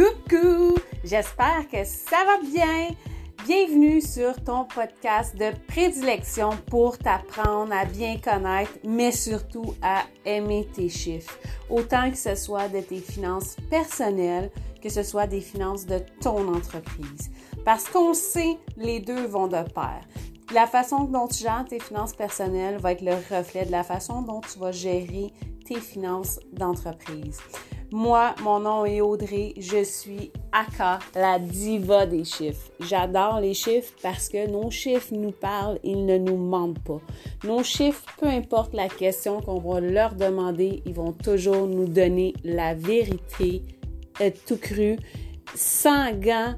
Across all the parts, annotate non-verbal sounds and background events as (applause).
Coucou! J'espère que ça va bien. Bienvenue sur ton podcast de prédilection pour t'apprendre à bien connaître, mais surtout à aimer tes chiffres. Autant que ce soit de tes finances personnelles, que ce soit des finances de ton entreprise. Parce qu'on sait, les deux vont de pair. La façon dont tu gères tes finances personnelles va être le reflet de la façon dont tu vas gérer tes finances d'entreprise. Moi, mon nom est Audrey, je suis Aka, la diva des chiffres. J'adore les chiffres parce que nos chiffres nous parlent, ils ne nous mentent pas. Nos chiffres, peu importe la question qu'on va leur demander, ils vont toujours nous donner la vérité, euh, tout cru, sans gants,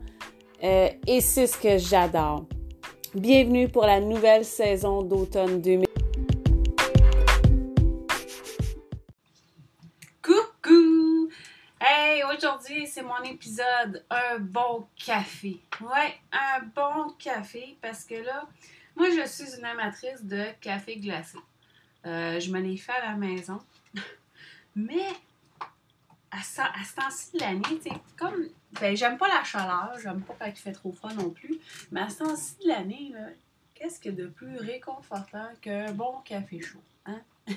euh, et c'est ce que j'adore. Bienvenue pour la nouvelle saison d'automne 2020. Aujourd'hui, c'est mon épisode Un bon café. Ouais, un bon café parce que là, moi, je suis une amatrice de café glacé. Euh, je me l'ai fait à la maison. (laughs) Mais à, ce temps-ci de l'année, tu comme. Ben, j'aime pas la chaleur, j'aime pas quand il fait trop froid non plus. Mais à ce temps-ci de l'année, qu'est-ce a de plus réconfortant qu'un bon café chaud? Hein? (laughs)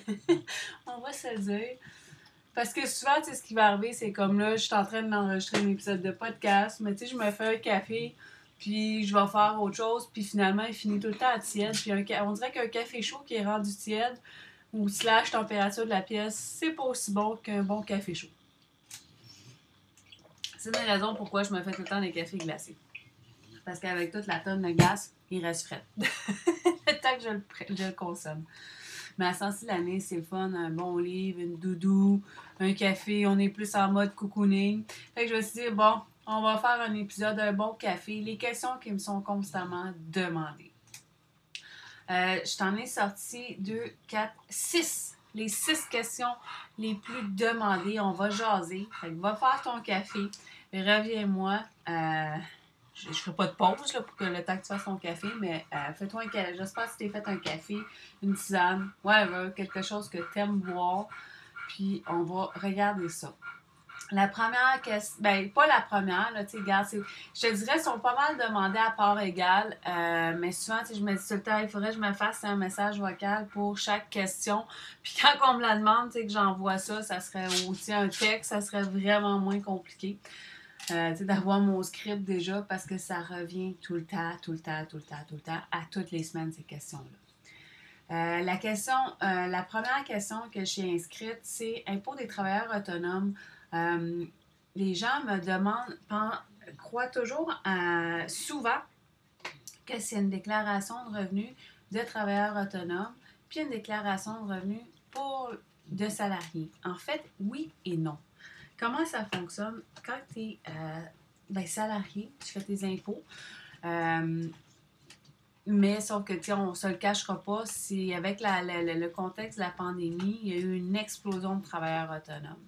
On va se le dire. Parce que souvent, tu sais, ce qui va arriver, c'est comme là, je suis en train d'enregistrer un épisode de podcast, mais tu sais, je me fais un café, puis je vais faire autre chose, puis finalement, il finit tout le temps à tiède. Puis on dirait qu'un café chaud qui est rendu tiède, ou slash température de la pièce, c'est pas aussi bon qu'un bon café chaud. C'est une des raisons pourquoi je me fais tout le temps des cafés glacés. Parce qu'avec toute la tonne de glace, il reste frais. (laughs) le temps que je le consomme. Mais à sens l'année, c'est fun, un bon livre, une doudou, un café, on est plus en mode cocooning. Fait que je me suis dit, bon, on va faire un épisode d'un bon café, les questions qui me sont constamment demandées. Euh, je t'en ai sorti deux, quatre, six. Les six questions les plus demandées. On va jaser. Fait que va faire ton café. Reviens-moi. Euh, je ne ferai pas de pause là, pour que le temps que tu fasses ton café, mais euh, fais-toi un café. J'espère que tu t'es fait un café, une tisane, whatever, quelque chose que tu aimes boire. Puis on va regarder ça. La première question, ben pas la première, là, tu sais, je te dirais, sont pas mal demandés à part égale, euh, mais souvent, tu je me dis tout le temps, il faudrait que je me fasse un message vocal pour chaque question. (laughs) Puis quand on me la demande, tu sais, que j'envoie ça, ça serait aussi un texte, ça serait vraiment moins compliqué. Euh, d'avoir mon script déjà parce que ça revient tout le temps, tout le temps, tout le temps, tout le temps, à toutes les semaines, ces questions-là. Euh, la question, euh, la première question que j'ai inscrite, c'est impôt des travailleurs autonomes. les gens me demandent, croient toujours souvent que c'est une déclaration de revenus de travailleurs autonomes, puis une déclaration de revenus pour de salariés. En fait, oui et non. Comment ça fonctionne? Quand tu es euh, ben, salarié, tu fais tes impôts. Euh, mais sauf que, tu on ne se le cachera pas, c'est avec le contexte de la pandémie, il y a eu une explosion de travailleurs autonomes.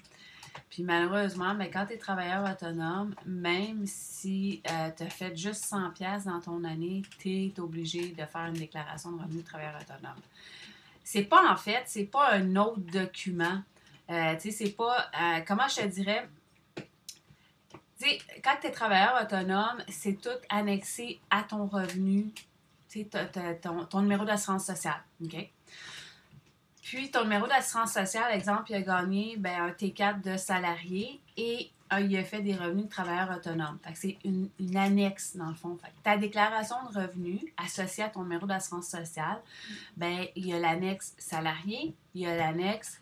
Puis malheureusement, mais ben, quand tu es travailleur autonome, même si euh, tu as fait juste 100$ dans ton année, tu es obligé de faire une déclaration de revenu de travailleur autonome. C'est pas en fait, c'est pas un autre document euh, tu sais, c'est pas. Euh, comment je te dirais? Tu sais, quand tu es travailleur autonome, c'est tout annexé à ton revenu, tu sais, ton, ton, numéro d'assurance sociale. OK? Puis, ton numéro d'assurance sociale, exemple, il a gagné ben, un T4 de salarié et il a fait des revenus de travailleur autonome. Fait que c'est une, une, annexe, dans le fond. Fait que ta déclaration de revenus associée à ton numéro d'assurance sociale, ben, il y a l'annexe salarié, il y a l'annexe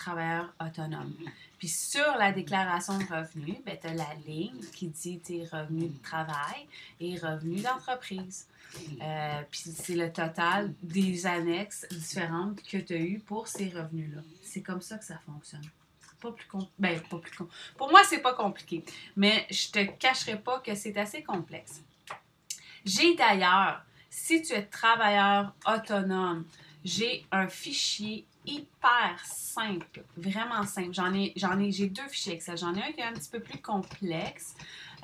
travailleur autonome. Puis sur la déclaration de revenus, ben, tu as la ligne qui dit tes revenus de travail et revenus d'entreprise. Euh, puis c'est le total des annexes différentes que tu as eues pour ces revenus-là. C'est comme ça que ça fonctionne. Pas plus ben, pas plus Pour moi, c'est pas compliqué. Mais je te cacherai pas que c'est assez complexe. J'ai d'ailleurs, si tu es travailleur autonome, j'ai un fichier hyper simple, vraiment simple. J'en ai, j'en ai, j'ai deux fichiers Excel. J'en ai un qui est un petit peu plus complexe,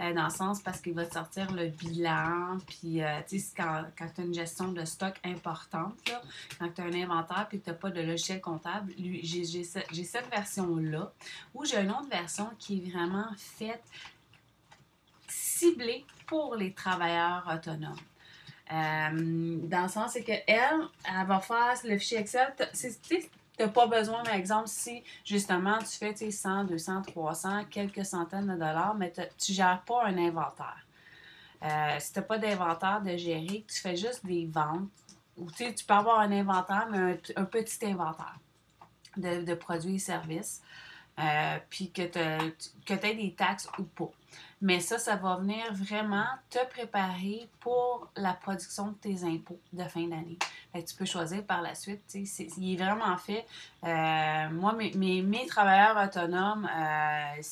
euh, dans le sens parce qu'il va te sortir le bilan, puis euh, tu sais, quand, quand tu as une gestion de stock importante, là, quand tu as un inventaire puis que tu n'as pas de logiciel comptable, j'ai, j'ai, cette version-là, ou j'ai une autre version qui est vraiment faite ciblé pour les travailleurs autonomes. Euh, dans le sens, c'est qu'elle, elle va faire le fichier Excel. Tu n'as pas besoin, par exemple, si justement tu fais 100, 200, 300, quelques centaines de dollars, mais tu ne gères pas un inventaire. Euh, si tu n'as pas d'inventaire de gérer, tu fais juste des ventes, ou tu peux avoir un inventaire, mais un, petit inventaire de, produits et services. Euh, puis que tu aies des taxes ou pas. Mais ça, ça va venir vraiment te préparer pour la production de tes impôts de fin d'année. tu peux choisir par la suite. il est vraiment fait. Euh, moi, mes, mes, travailleurs autonomes, euh,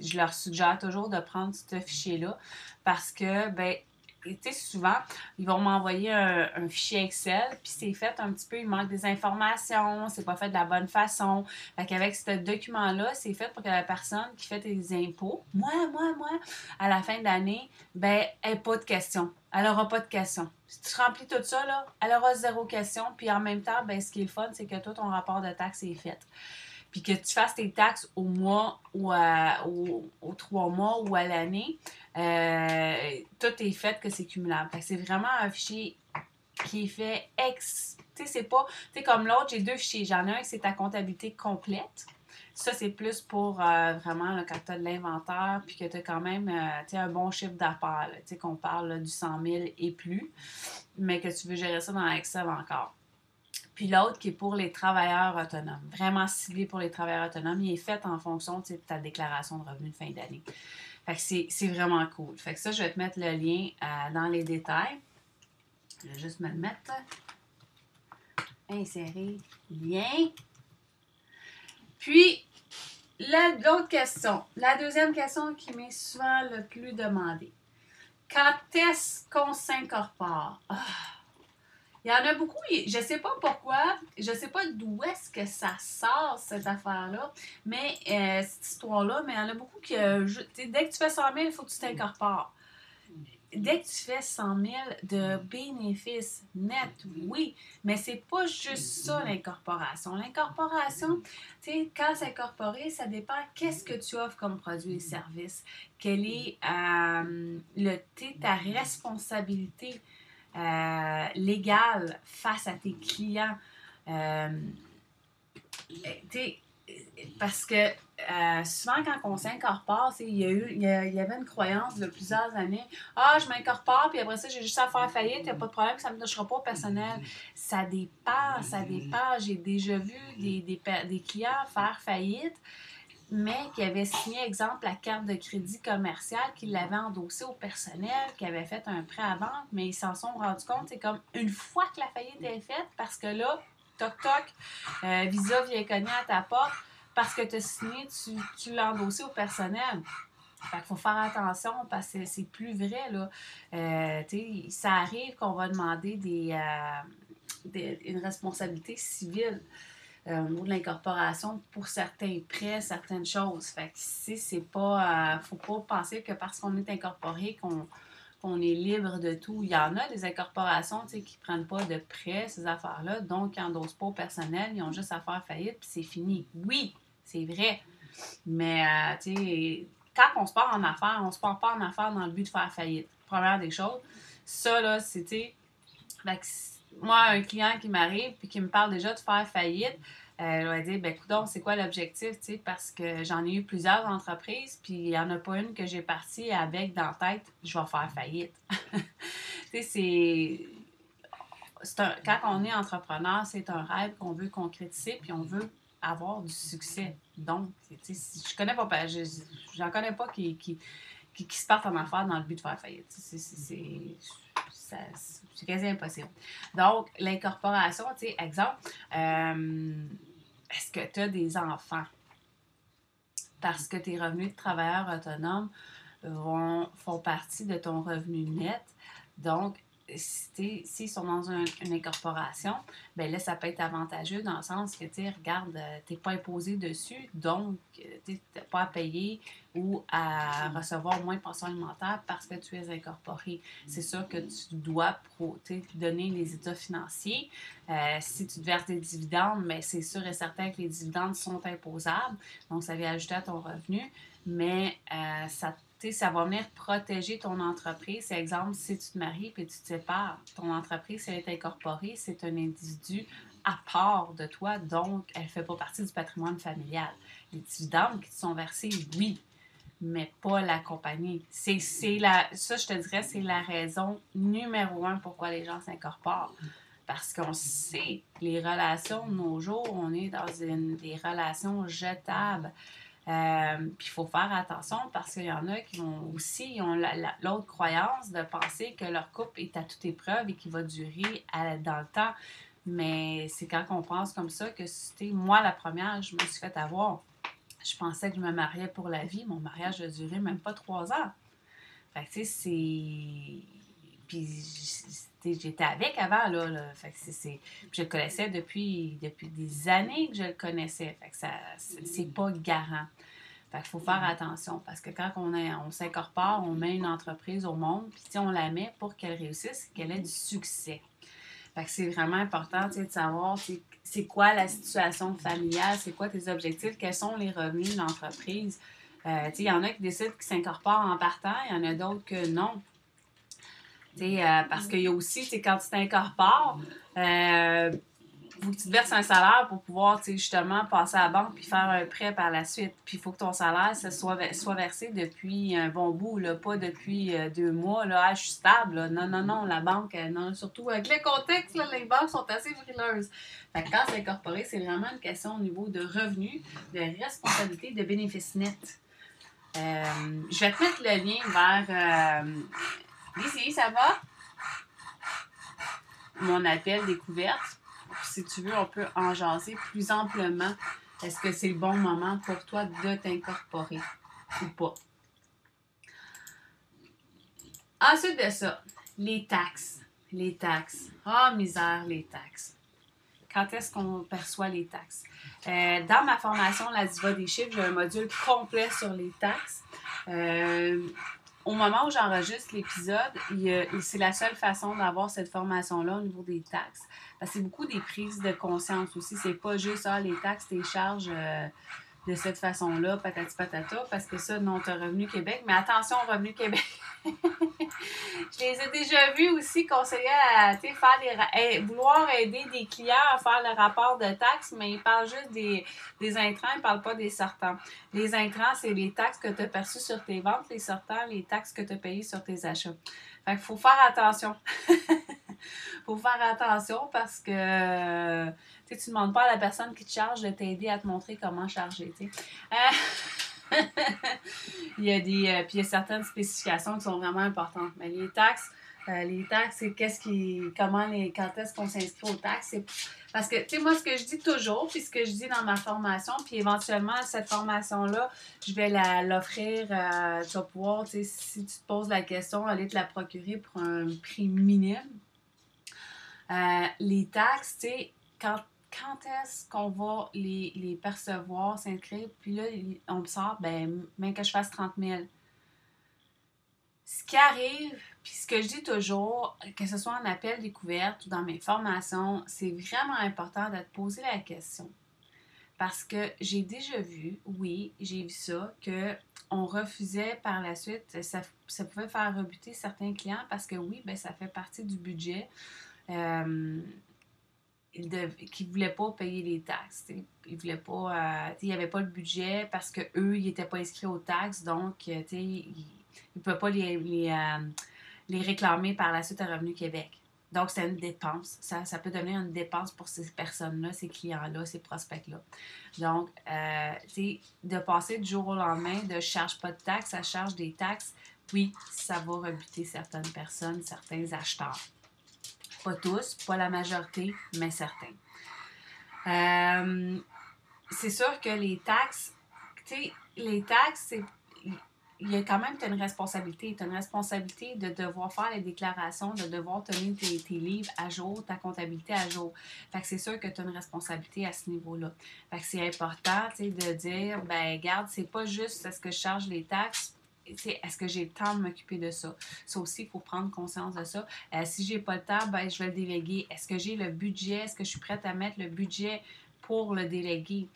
je leur suggère toujours de prendre ce fichier-là parce que, ben, tu sais, souvent, ils vont m'envoyer un, fichier Excel, puis c'est fait un petit peu, il manque des informations, c'est pas fait de la bonne façon. Fait qu'avec ce document-là, c'est fait pour que la personne qui fait tes impôts, moi, moi, moi, à la fin de l'année, ben, elle n'ait pas de questions. Elle n'aura pas de questions. Si tu remplis tout ça, là, elle aura zéro question, puis en même temps, ben, ce qui est le fun, c'est que tout ton rapport de taxes est fait puis que tu fasses tes taxes au mois ou aux trois mois ou à l'année, euh, tout est fait que c'est cumulable. c'est vraiment un fichier qui est fait ex. Tu sais, c'est pas. Tu sais, comme l'autre, j'ai deux fichiers. J'en ai un c'est ta comptabilité complète. Ça, c'est plus pour euh, vraiment quand tu as de l'inventaire puis que tu as quand même euh, un bon chiffre d'affaires. Tu sais, qu'on parle du 100 000 et plus, mais que tu veux gérer ça dans Excel encore. Puis l'autre qui est pour les travailleurs autonomes, vraiment ciblé pour les travailleurs autonomes, il est fait en fonction de ta déclaration de revenus de fin d'année. Fait que c'est vraiment cool. Fait que ça, je vais te mettre le lien euh, dans les détails. Je vais juste me le mettre. Insérer lien. Puis, l'autre question, la deuxième question qui m'est souvent le plus demandée. Quand est-ce qu'on s'incorpore? Ah, il y en a beaucoup, je sais pas pourquoi, je sais pas d'où est-ce que ça sort, cette affaire-là, mais euh, cette histoire-là, mais il y en a beaucoup qui, dès que tu fais 100 000, il faut que tu t'incorpores. Dès que tu fais 100 000 de bénéfices nets, oui, mais c'est pas juste ça l'incorporation. L'incorporation, tu sais, quand c'est incorporé, ça dépend qu'est-ce que tu offres comme produit et service, quelle est euh, le, ta responsabilité euh, légal face à tes clients. Euh, parce que euh, souvent, quand on s'incorpore, il y, y, avait une croyance de plusieurs années Ah, je m'incorpore, puis après ça, j'ai juste à faire faillite, il n'y a pas de problème, ça ne me touchera pas au personnel. Ça dépend, ça dépend. J'ai déjà vu des, des clients faire faillite mais qui avait signé, exemple, la carte de crédit commercial, qui l'avait endossée au personnel, qui avait fait un prêt à vente, mais ils s'en sont rendus compte, c'est comme une fois que la faillite est faite, parce que là, toc toc, euh, Visa vient cogner à ta porte, parce que tu as signé, tu, tu l'as endossé au personnel. Fait qu'il faut faire attention parce que c'est plus vrai. Là. Euh, ça arrive qu'on va demander des, euh, une responsabilité civile. Euh, de l'incorporation pour certains prêts, certaines choses. Fait que ici, c'est pas. Euh, faut pas penser que parce qu'on est incorporé, qu'on est libre de tout. Il y en a des incorporations qui ne prennent pas de prêts, ces affaires-là, donc qui n'endossent pas au personnel, ils ont juste à faire faillite, puis c'est fini. Oui, c'est vrai. Mais, euh, tu sais, quand on se part en affaires, on se part pas en affaires dans le but de faire faillite. Première des choses. Ça, là, c'était moi, un client qui m'arrive puis qui me parle déjà de faire faillite, elle va dire ben écoute, c'est quoi l'objectif, tu sais, parce que j'en ai eu plusieurs entreprises, puis il n'y en a pas une que j'ai partie avec dans la tête, je vais faire faillite. (laughs) tu sais, c'est. quand on est entrepreneur, c'est un rêve qu'on veut concrétiser, puis on veut avoir du succès. Donc, tu sais, je connais pas, j'en connais pas qui, qui, qui, se partent en affaires dans le but de faire faillite. C'est c'est quasi impossible. Donc, l'incorporation, tu sais, exemple, euh, est-ce que tu as des enfants? Parce que tes revenus de travailleur autonome vont, font partie de ton revenu net. Donc, s'ils sont dans une incorporation, ben là, ça peut être avantageux dans le sens que, tu regarde, euh, tu n'es pas imposé dessus, donc euh, tu n'as pas à payer ou à recevoir moins de pension alimentaire parce que tu es incorporé. C'est sûr que tu dois pro, donner les états financiers. Euh, si tu te verses des dividendes, mais c'est sûr et certain que les dividendes sont imposables, donc ça vient ajouter à ton revenu, mais ça sais, ça va venir protéger ton entreprise. C'est exemple, si tu te maries et tu te sépares, ton entreprise, elle est incorporée, c'est un individu à part de toi, donc elle ne fait pas partie du patrimoine familial. Les dividendes qui te sont versés, oui, mais pas la compagnie. C'est, la, ça, je te dirais, c'est la raison numéro un pourquoi les gens s'incorporent. Parce qu'on sait, les relations de nos jours, on est dans une, des relations jetables. Euh, puis il faut faire attention parce qu'il y en a qui ont aussi ont l'autre croyance de penser que leur couple est à toute épreuve et qu'il va durer dans le temps. Mais c'est quand on pense comme ça que c'était moi la première, je me suis fait avoir. Je pensais que je me mariais pour la vie. Mon mariage a duré même pas trois ans. Fait que, tu sais, c'est. Puis j'étais avec avant, là. Fait que c'est, je le connaissais depuis, depuis des années que je le connaissais. Fait que ça, c'est pas garant. Fait qu'il faut faire attention parce que quand on, est, on s'incorpore, on met une entreprise au monde, puis on la met pour qu'elle réussisse, qu'elle ait du succès. Fait que c'est vraiment important de savoir c'est quoi la situation familiale, c'est quoi tes objectifs, quels sont les revenus de l'entreprise. Euh, il y en a qui décident qu'ils s'incorporent en partant, il y en a d'autres que non. Euh, parce qu'il y a aussi, quand tu t'incorpores, euh, faut que tu te verses un salaire pour pouvoir justement passer à la banque puis faire un prêt par la suite. Puis il faut que ton salaire soit, soit versé depuis un bon bout, là, pas depuis euh, deux mois. Là, ah. Non, non, non, la banque, non, surtout avec le contexte, là, les banques sont assez frileuses. Fait que quand c'est incorporé, c'est vraiment une question au niveau de revenus, de responsabilité, de bénéfices nets. Euh, je vais te mettre le lien vers. Ici, ça va? Mon appel découverte si tu veux, on peut en jaser plus amplement. Est-ce que c'est le bon moment pour toi de t'incorporer ou pas? Ensuite de ça, les taxes. Les taxes. Ah, misère, les taxes. Quand est-ce qu'on perçoit les taxes? Euh, dans ma formation, la Diva des chiffres, j'ai un module complet sur les taxes. Euh, au moment où j'enregistre l'épisode, c'est la seule façon d'avoir cette formation-là au niveau des taxes. Parce que c'est beaucoup des prises de conscience aussi. C'est pas juste, ah, les taxes, tes charges euh, de cette façon-là, patati patata, parce que ça, non, tu Revenu Québec. Mais attention, Revenu Québec. (laughs) je les ai déjà vus aussi conseiller à faire vouloir aider des clients à faire le rapport de taxes, mais ils parlent juste des, des intrants, ils ne parlent pas des sortants. Les intrants, c'est les taxes que tu as perçues sur tes ventes, les sortants, les taxes que tu as payées sur tes achats. Fait qu'il faut faire attention. (laughs) faut faire attention parce que tu ne demandes pas à la personne qui te charge de t'aider à te montrer comment charger. Euh, (laughs) il y a des euh, puis il y a certaines spécifications qui sont vraiment importantes. Mais les taxes, euh, les taxes, c'est qu'est-ce qui. comment les. quand est-ce qu'on s'inscrit aux taxes? Parce que, tu sais, moi, ce que je dis toujours, puis ce que je dis dans ma formation, puis éventuellement, cette formation-là, je vais l'offrir, tu vas pouvoir, tu sais, si tu te poses la question, aller te la procurer pour un prix minime. les taxes, tu sais, quand quand est-ce qu'on va les, percevoir, s'inscrire, puis là, on me sort, ben, même que je fasse 30 000. Ce qui arrive, puis ce que je dis toujours, que ce soit en appel découverte ou dans mes formations, c'est vraiment important de te poser la question. Parce que j'ai déjà vu, oui, j'ai vu ça, que on refusait par la suite, ça, ça, pouvait faire rebuter certains clients parce que oui, ben, ça fait partie du budget. Euh, qui ne voulaient pas payer les taxes. Ils voulaient pas. Euh, il avait pas le budget parce qu'eux, ils n'étaient pas inscrits aux taxes, donc euh, ils ne pouvaient pas les, les, euh, les, réclamer par la suite à Revenu Québec. Donc, c'est une dépense. Ça, ça peut devenir une dépense pour ces personnes-là, ces clients-là, ces prospects-là. Donc, de passer du jour au lendemain de charge pas de taxes à charge des taxes, oui, ça va rebuter certaines personnes, certains acheteurs. Pas tous, pas la majorité, mais certains. Euh, c'est sûr que les taxes, tu sais, les taxes, c'est il y a quand même une responsabilité. Tu as une responsabilité de devoir faire les déclarations, de devoir tenir tes, livres à jour, ta comptabilité à jour. Fait que c'est sûr que tu as une responsabilité à ce niveau-là. Fait que c'est important, de dire, ben, garde, c'est pas juste est-ce que je charge les taxes est-ce que j'ai le temps de m'occuper de ça? Ça aussi, il faut prendre conscience de ça. Euh, si j'ai pas le temps, ben, je vais le déléguer. Est-ce que j'ai le budget? Est-ce que je suis prête à mettre le budget pour le déléguer?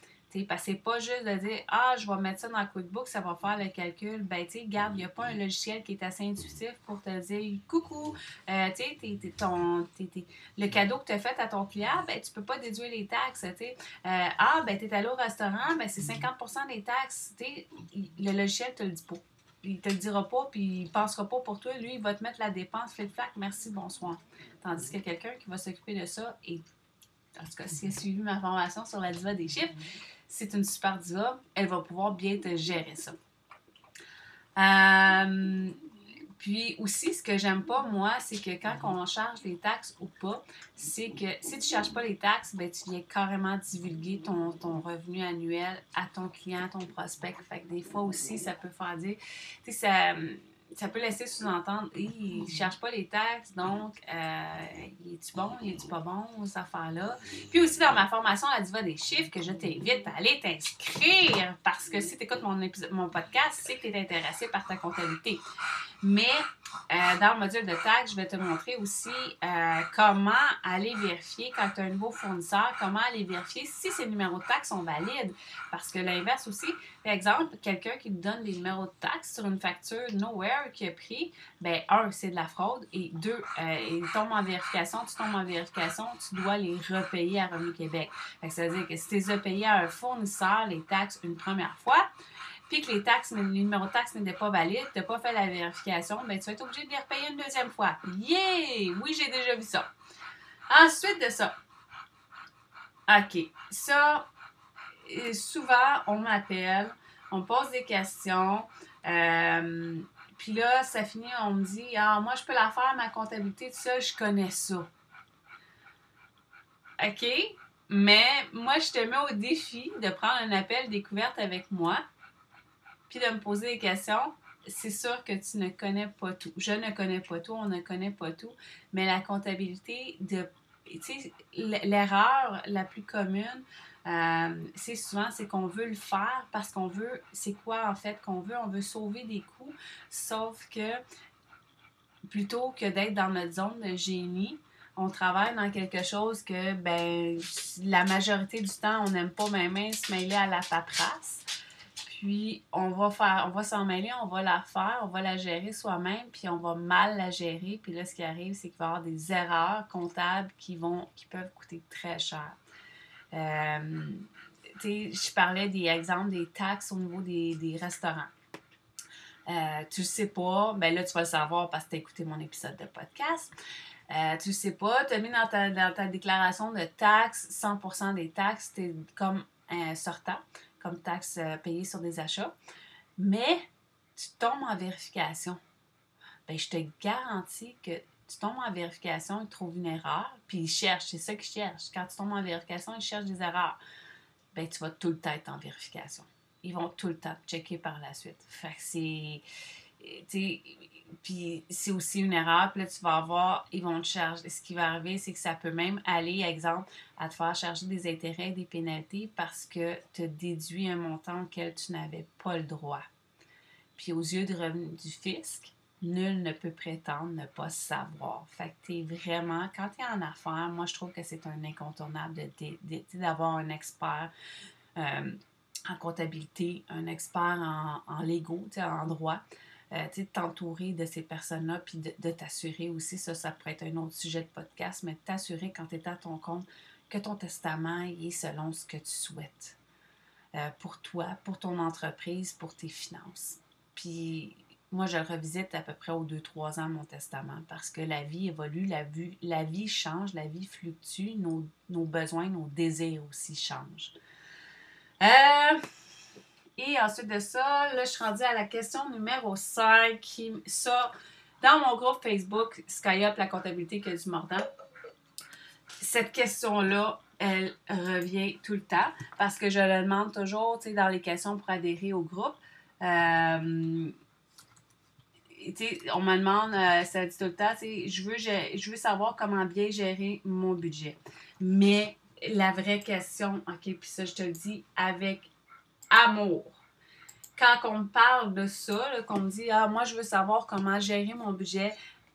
Parce que c'est pas juste de dire Ah, je vais mettre ça dans QuickBooks, ça va faire le calcul. Ben, tu sais, garde, il n'y a pas un logiciel qui est assez intuitif pour te dire Coucou, euh, tu sais, le cadeau que tu as fait à ton client, ben, tu peux pas déduire les taxes. tu sais. Euh, ah, ben, tu es allé au restaurant, ben, c'est 50% des taxes. tu sais, le logiciel te le dit pas il te le dira pas, puis il pensera pas pour toi. Lui, il va te mettre la dépense, fait flac, merci, bonsoir. Tandis que quelqu'un qui va s'occuper de ça, et en tout cas, s'il a suivi ma formation sur la diva des chiffres, c'est une super diva, elle va pouvoir bien te gérer ça. Euh, puis aussi, ce que j'aime pas, moi, c'est que quand on charge des taxes ou pas, c'est que si tu ne charges pas les taxes, ben, tu viens carrément divulguer ton, ton revenu annuel à ton client, ton prospect. Fait que des fois aussi, ça peut faire dire, tu sais, ça ça peut laisser sous-entendre, il ne cherche pas les taxes, donc euh, il est-tu bon, il est-tu pas bon, cette affaire-là. Puis aussi dans ma formation La Diva des chiffres, que je t'invite à aller t'inscrire parce que si tu écoutes mon, mon podcast, c'est que tu es intéressé par ta comptabilité. Mais euh, dans le module de taxes, je vais te montrer aussi euh, comment aller vérifier quand tu as un nouveau fournisseur, comment aller vérifier si ces numéros de taxes sont valides. Parce que l'inverse aussi, par exemple, quelqu'un qui te donne des numéros de taxes sur une facture Nowhere qui a pris, ben un, c'est de la fraude et deux, euh, il tombe en vérification, tu tombes en vérification, tu dois les repayer à Revenu Québec. Ça veut dire que si tu les as payés à un fournisseur, les taxes une première fois, puis que les taxes, le numéro de taxe n'était pas valide, tu n'as pas fait la vérification, ben, tu vas être obligé de les repayer une deuxième fois. Yeah! Oui, j'ai déjà vu ça. Ensuite de ça, OK, ça, euh, souvent, on m'appelle, on pose des questions, euh, puis là, ça finit, on me dit, ah, moi, je peux la faire, ma comptabilité, tout ça, je connais ça. OK? Mais moi, je te mets au défi de prendre un appel découverte avec moi de me poser des questions, c'est sûr que tu ne connais pas tout. Je ne connais pas tout, on ne connaît pas tout, mais la comptabilité de l'erreur la plus commune, euh, c'est souvent c'est qu'on veut le faire parce qu'on veut, c'est quoi en fait qu'on veut? On veut sauver des coûts, sauf que plutôt que d'être dans notre zone de génie, on travaille dans quelque chose que ben la majorité du temps on n'aime pas même se mêler à la paperasse. Puis on va faire, on va s'en mêler, on va la faire, on va la gérer soi-même, puis on va mal la gérer. Puis là, ce qui arrive, c'est qu'il va y avoir des erreurs comptables qui vont, qui peuvent coûter très cher. Euh, je parlais des exemples des taxes au niveau des, restaurants. Euh, tu sais pas, ben là, tu vas le savoir parce que tu as écouté mon épisode de podcast. Euh, tu sais pas, tu as mis dans ta, dans ta déclaration de taxes, 100% des taxes, tu es comme un sortant comme taxe euh, payée sur des achats, mais tu tombes en vérification. Bien, je te garantis que tu tombes en vérification, ils trouvent une erreur, puis ils cherchent, c'est ça qu'ils cherchent. Quand tu tombes en vérification, ils cherchent des erreurs. Bien, tu vas tout le temps être en vérification. Ils vont tout le temps checker par la suite. Fait que c'est puis c'est aussi une erreur. Puis là, tu vas avoir, ils vont te charger. Ce qui va arriver, c'est que ça peut même aller, exemple, à te faire charger des intérêts des pénalités parce que tu as déduit un montant auquel tu n'avais pas le droit. Puis aux yeux du du fisc, nul ne peut prétendre ne pas savoir. Fait que tu es vraiment, quand tu es en affaires, moi je trouve que c'est un incontournable d'avoir un expert euh, en comptabilité, un expert en, en légaux, en droit, euh, de t'entourer de ces personnes-là, puis de, t'assurer aussi, ça, ça pourrait être un autre sujet de podcast, mais t'assurer quand tu es à ton compte que ton testament est selon ce que tu souhaites euh, pour toi, pour ton entreprise, pour tes finances. Puis moi, je revisite à peu près aux 2-3 ans mon testament parce que la vie évolue, la vie, la vie change, la vie fluctue, nos, nos besoins, nos désirs aussi changent. Euh, et ensuite de ça, là, je suis rendue à la question numéro 5. Qui, dans mon groupe Facebook, SkyUp, la comptabilité que du mordant, cette question-là, elle revient tout le temps parce que je le demande toujours, tu sais, dans les questions pour adhérer au groupe. Euh, on me demande, euh, ça dit tout le temps, je veux, je veux savoir comment bien gérer mon budget. Mais la vraie question, OK, puis ça, je te le dis avec amour. Quand on parle de ça, qu'on me dit Ah, moi, je veux savoir comment gérer mon budget,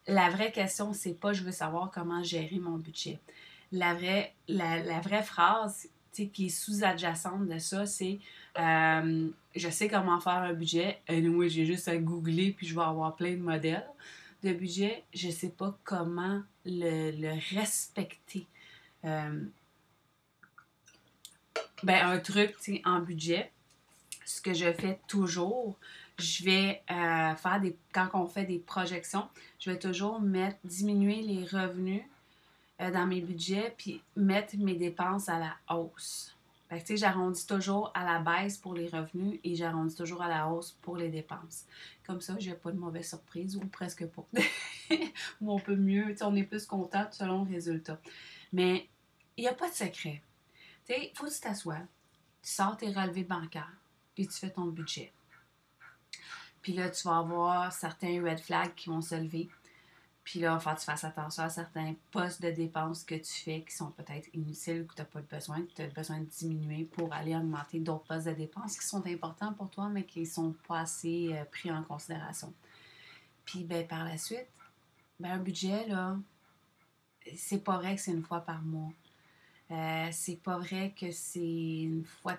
la vraie question, c'est pas je veux savoir comment gérer mon budget. La vraie, la, vraie phrase qui est sous-adjacente de ça, c'est euh, je sais comment faire un budget. Et j'ai juste à googler puis je vais avoir plein de modèles de budget. Je sais pas comment le, respecter. Euh, ben, un truc en budget, ce que je fais toujours, je vais euh, faire des. Quand on fait des projections, je vais toujours mettre, diminuer les revenus euh, dans mes budgets, puis mettre mes dépenses à la hausse. Fait que, j'arrondis toujours à la baisse pour les revenus et j'arrondis toujours à la hausse pour les dépenses. Comme ça, j'ai pas de mauvaise surprise ou presque pas. (laughs) ou on peut mieux, on est plus content selon le résultat. Mais il n'y a pas de secret. Tu sais, il faut que tu t'assoies, tu sors tes relevés bancaires, puis tu fais ton budget. Puis là, tu vas avoir certains red flags qui vont se lever. Puis là, il que tu fasses attention à certains postes de dépenses que tu fais qui sont peut-être inutiles ou que tu n'as pas besoin, que tu as besoin de diminuer pour aller augmenter d'autres postes de dépenses qui sont importants pour toi, mais qui ne sont pas assez euh, pris en considération. Puis ben, par la suite, ben, un budget, là, c'est pas vrai que c'est une fois par mois. Euh, c'est pas vrai que c'est une fois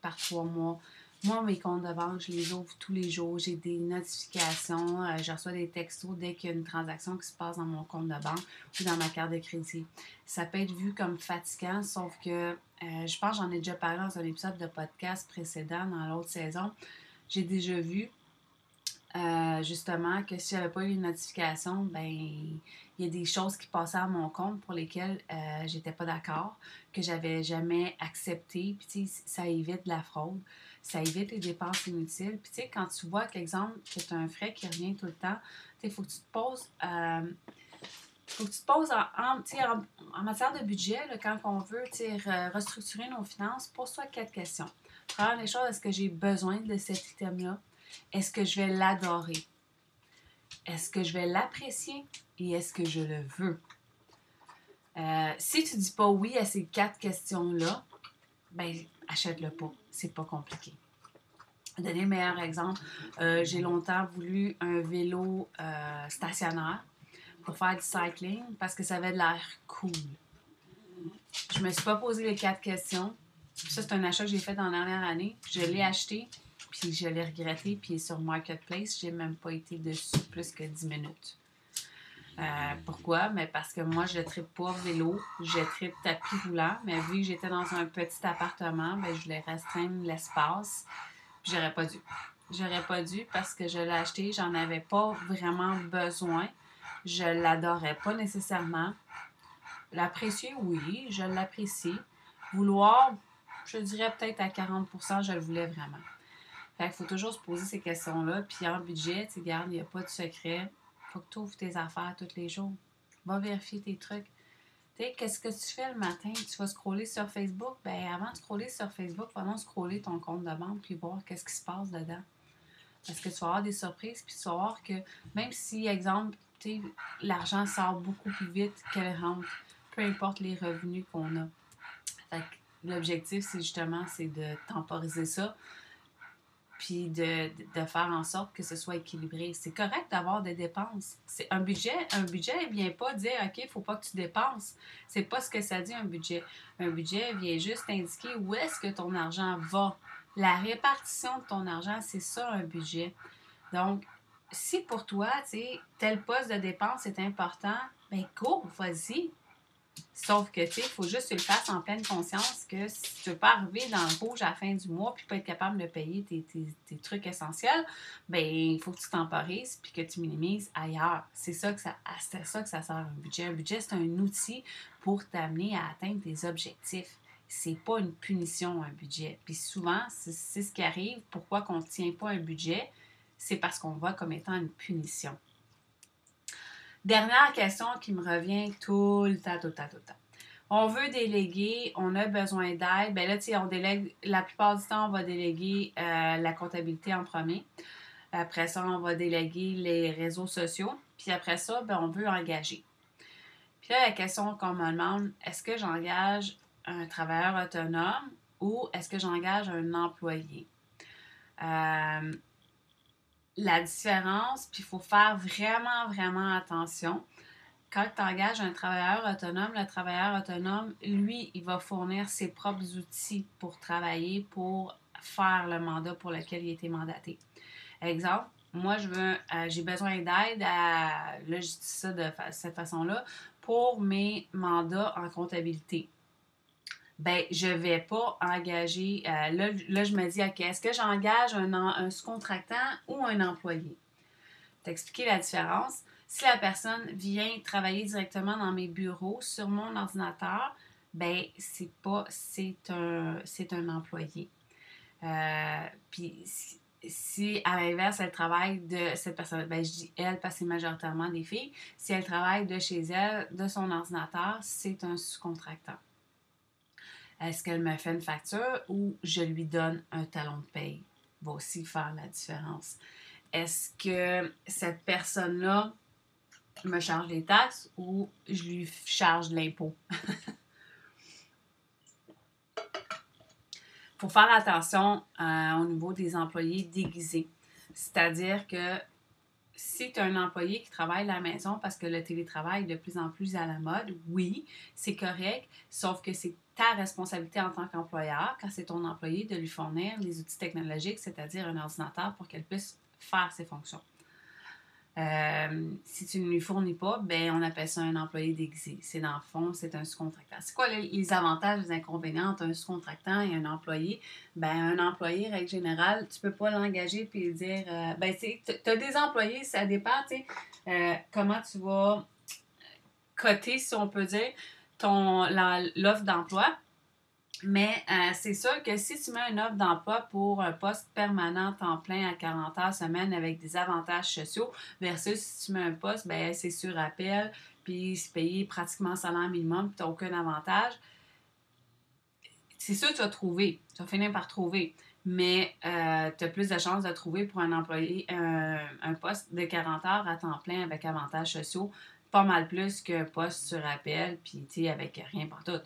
par trois mois. Moi, mes comptes de banque, je les ouvre tous les jours. J'ai des notifications. Euh, je reçois des textos dès qu'il y a une transaction qui se passe dans mon compte de banque ou dans ma carte de crédit. Ça peut être vu comme fatigant, sauf que euh, je pense j'en ai déjà parlé dans un épisode de podcast précédent dans l'autre saison. J'ai déjà vu euh, justement que si j'avais pas eu une notification, ben il y a des choses qui passaient à mon compte pour lesquelles euh, j'étais pas d'accord, que j'avais jamais accepté. Puis ça évite la fraude ça évite les dépenses inutiles. Puis, tu sais, quand tu vois, qu'exemple, que tu as un frais qui revient tout le temps, il faut que tu te poses. Euh, faut que tu te poses en, en, matière de budget, quand on veut restructurer nos finances, pose-toi quatre questions. Première des choses, est-ce que j'ai besoin de cet item-là? Est-ce que je vais l'adorer? Est-ce que je vais l'apprécier? Et est-ce que je le veux? Euh, si tu dis pas oui à ces quatre questions-là, ben achète-le pas. C'est pas compliqué. Donner le meilleur exemple, euh, j'ai longtemps voulu un vélo euh, stationnaire pour faire du cycling parce que ça avait de l'air cool. Je me suis pas posé les quatre questions. Ça, c'est un achat que j'ai fait dans la dernière année. Je l'ai acheté, puis je l'ai regretté, puis sur Marketplace, j'ai même pas été dessus plus que 10 minutes. Euh, pourquoi? Mais parce que moi, je tripe pas vélo, je tripe tapis roulant. Mais vu que j'étais dans un petit appartement, ben, je voulais restreindre l'espace. J'aurais pas dû. J'aurais pas dû parce que je l'ai acheté, j'en avais pas vraiment besoin. Je l'adorais pas nécessairement. L'apprécier, oui, je l'apprécie. Vouloir, je dirais peut-être à 40% je le voulais vraiment. Fait qu'il faut toujours se poser ces questions-là. Puis en budget, tu regarde, il n'y a pas de secret faut que tu ouvres tes affaires tous les jours. Va vérifier tes trucs. Tu sais, qu'est-ce que tu fais le matin? Tu vas scroller sur Facebook? Ben avant de scroller sur Facebook, va scroller ton compte de banque puis voir qu'est-ce qui se passe dedans. Parce que tu vas avoir des surprises, puis tu vas voir que même si, exemple, l'argent sort beaucoup plus vite qu'elle rentre, peu importe les revenus qu'on a. l'objectif, c'est justement c'est de temporiser ça, puis de, faire en sorte que ce soit équilibré. C'est correct d'avoir des dépenses. C'est un budget. Un budget ne vient pas dire OK, il faut pas que tu dépenses. C'est pas ce que ça dit un budget. Un budget vient juste indiquer où est-ce que ton argent va. La répartition de ton argent, c'est ça un budget. Donc, si pour toi, tu tel poste de dépense est important, ben go, vas-y, Sauf que, tu sais, il faut juste que tu le fasses en pleine conscience que si tu ne veux pas arriver dans le rouge à la fin du mois puis pas être capable de payer tes, trucs essentiels, ben il faut que tu temporises puis que tu minimises ailleurs. C'est ça que ça, c'est ça que ça sert un budget. Un budget, c'est un outil pour t'amener à atteindre tes objectifs. C'est pas une punition, un budget. Puis souvent, c'est ce qui arrive. Pourquoi qu'on ne tient pas un budget? C'est parce qu'on voit comme étant une punition. Dernière question qui me revient tout le temps, tout le temps, tout le temps. On veut déléguer, on a besoin d'aide. Ben là, tu sais, on délègue, la plupart du temps, on va déléguer euh, la comptabilité en premier. Après ça, on va déléguer les réseaux sociaux. Puis après ça, ben, on veut engager. Puis là, la question qu'on me demande, est-ce que j'engage un travailleur autonome ou est-ce que j'engage un employé? Euh, la différence, puis il faut faire vraiment, vraiment attention. quand tu engages un travailleur autonome, le travailleur autonome, lui, il va fournir ses propres outils pour travailler, pour faire le mandat pour lequel il a été mandaté. Exemple, moi, je veux, euh, j'ai besoin d'aide à, là, je dis ça de cette façon-là, pour mes mandats en comptabilité. Ben, je vais pas engager, euh, là, je me dis, OK, est-ce que j'engage un, un sous-contractant ou un employé? T'expliquer la différence. Si la personne vient travailler directement dans mes bureaux sur mon ordinateur, ben, c'est pas, c'est un, c'est un employé. Euh, puis si à l'inverse, elle travaille de cette personne, ben je dis elle parce que c'est majoritairement des filles, si elle travaille de chez elle, de son ordinateur, c'est un sous-contractant. Est-ce qu'elle me fait une facture ou je lui donne un talon de paye? Va aussi faire la différence. Est-ce que cette personne-là me charge des taxes ou je lui charge l'impôt? (laughs) faut faire attention euh, au niveau des employés déguisés. C'est-à-dire que si tu as un employé qui travaille à la maison parce que le télétravail est de plus en plus à la mode, oui, c'est correct, sauf que c'est responsabilité en tant qu'employeur, quand c'est ton employé, de lui fournir les outils technologiques, c'est-à-dire un ordinateur pour qu'elle puisse faire ses fonctions. Euh, si tu ne lui fournis pas, ben, on appelle ça un employé déguisé. C'est dans le fond, c'est un sous-contractant. C'est quoi les, avantages, les inconvénients entre un sous-contractant et un employé? Ben, un employé, règle générale, tu peux pas l'engager puis dire, euh, ben, tu as des employés, ça dépend, euh, comment tu vas coter, si on peut dire, ton l'offre d'emploi. Mais euh, c'est sûr que si tu mets une offre d'emploi pour un poste permanent temps plein à 40 heures semaine avec des avantages sociaux versus si tu mets un poste, ben c'est sur appel, puis c'est payé pratiquement salaire minimum, puis tu n'as aucun avantage, c'est sûr que tu vas trouver. Tu vas finir par trouver. Mais euh, tu as plus de chances de trouver pour un employé un poste de 40 heures à temps plein avec avantages sociaux, pas mal plus qu'un poste sur appel, puis tu avec rien pour tout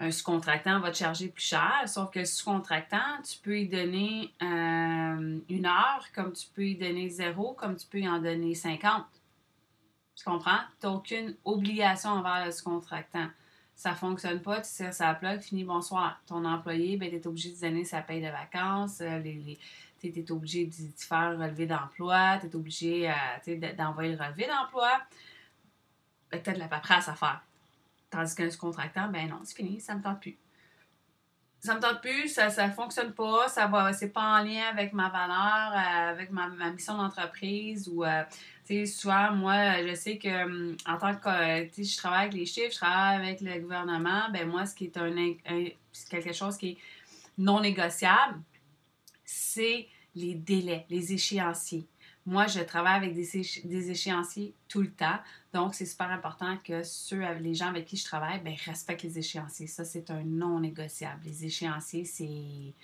un sous-contractant va te charger plus cher, sauf que sous-contractant, tu peux y donner euh, une heure, comme tu peux y donner zéro, comme tu peux y en donner 50. Tu comprends? Tu n'as aucune obligation envers le sous-contractant. Ça ne fonctionne pas, tu sers sa plug, fini, bonsoir. Ton employé, ben, tu es obligé de donner sa paye de vacances, euh, tu es obligé de, faire un relevé d'emploi, tu es obligé euh, d'envoyer le relevé d'emploi. Ben, tu as de la paperasse à faire. Tandis qu'un sous-contractant, ben non, c'est fini, ça me tente plus. Ça me tente plus, ça ne fonctionne pas, ça va, c'est pas en lien avec ma valeur, euh, avec ma, mission d'entreprise ou, euh, tu sais, souvent, moi, je sais que hum, en tant que, euh, je travaille avec les chiffres, je travaille avec le gouvernement, ben moi, ce qui est un, quelque chose qui est non négociable, c'est les délais, les échéanciers. Moi, je travaille avec des, échéanciers tout le temps. Donc, c'est super important que ceux, les gens avec qui je travaille, ben, respectent les échéanciers. Ça, c'est un non négociable. Les échéanciers, c'est.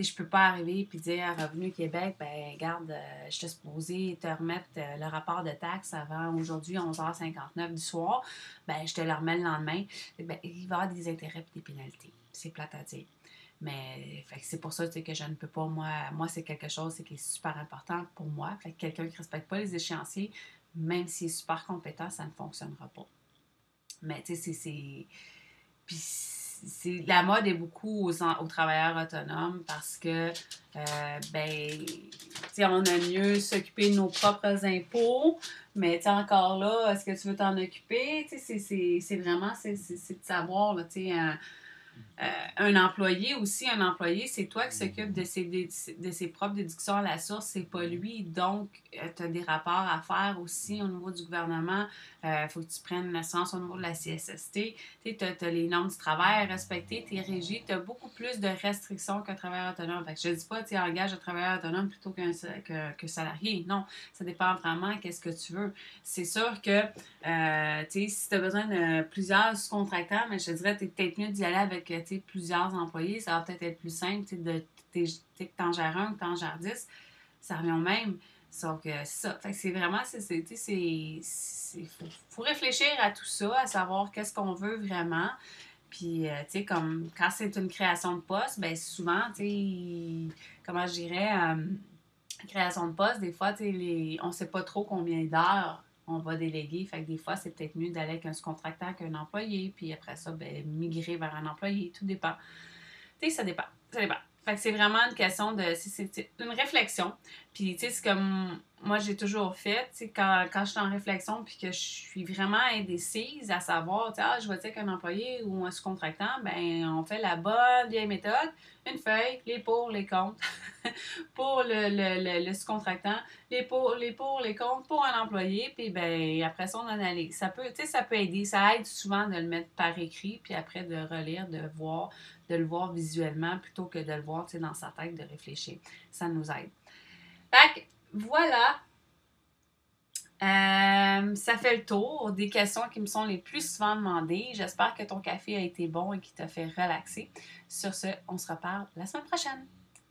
Je peux pas arriver et dire Revenu Québec, ben garde, euh, je t'ai supposé te remettre euh, le rapport de taxe avant aujourd'hui, 11h59 du soir. Ben, je te le remets le lendemain. Ben, il va y avoir des intérêts et des pénalités. C'est plate à dire. Mais c'est pour ça que je ne peux pas, moi, moi c'est quelque chose qui est super important pour moi. Fait que quelqu'un qui ne respecte pas les échéanciers, même s'il est super compétent, ça ne fonctionnera pas. Mais tu sais, c'est. Puis la mode est beaucoup aux, travailleurs autonomes parce que, euh, ben, on a mieux s'occuper de nos propres impôts, mais encore là, est-ce que tu veux t'en occuper? C'est vraiment, c'est de savoir, tu sais, euh, un employé aussi, un employé, c'est toi qui s'occupe de ses, de ses propres déductions à la source, c'est pas lui. Donc, euh, tu as des rapports à faire aussi au niveau du gouvernement. Il euh, faut que tu prennes une assurance au niveau de la CSST. Tu as, les normes du travail à respecter, tu es régi, tu as beaucoup plus de restrictions qu'un travailleur autonome. Fait que je ne dis pas tu engages un travailleur autonome plutôt qu'un que, salarié. Non, ça dépend vraiment qu'est-ce que tu veux. C'est sûr que si tu as besoin de plusieurs sous-contractants, mais je dirais, tu es peut-être mieux d'y aller avec plusieurs employés, ça va peut-être être plus simple de que t'en gères un, que t'en gères dix, ça revient au même. Sauf que ça. c'est vraiment, c'est, il faut, réfléchir à tout ça, à savoir qu'est-ce qu'on veut vraiment. Puis, euh, tu sais, comme quand c'est une création de poste, ben souvent, tu sais, comment je dirais, euh, création de poste, des fois, tu sais, on sait pas trop combien d'heures on va déléguer. Fait que des fois, c'est peut-être mieux d'aller avec un sous-contractant qu'un employé, puis après ça, ben, migrer vers un employé. Tout dépend. Tu sais, ça dépend. Ça dépend. Fait que c'est vraiment une question de. C'est une réflexion. Puis, tu sais, c'est comme moi, j'ai toujours fait, tu sais, quand, quand je suis en réflexion puis que je suis vraiment indécise à savoir, tu sais, ah, je vais dire qu'un employé ou un sous-contractant, ben on fait la bonne vieille méthode, une feuille, les pour, les contre, (laughs) pour le, le, le, sous-contractant, les pour, les pour, les contre pour un employé, puis ben après ça, on analyse. Ça peut, tu sais, ça peut aider, ça aide souvent de le mettre par écrit, puis après de relire, de voir, de le voir visuellement plutôt que de le voir, tu sais, dans sa tête, de réfléchir. Ça nous aide. Fait voilà. Euh, ça fait le tour des questions qui me sont les plus souvent demandées. J'espère que ton café a été bon et qu'il t'a fait relaxer. Sur ce, on se reparle la semaine prochaine.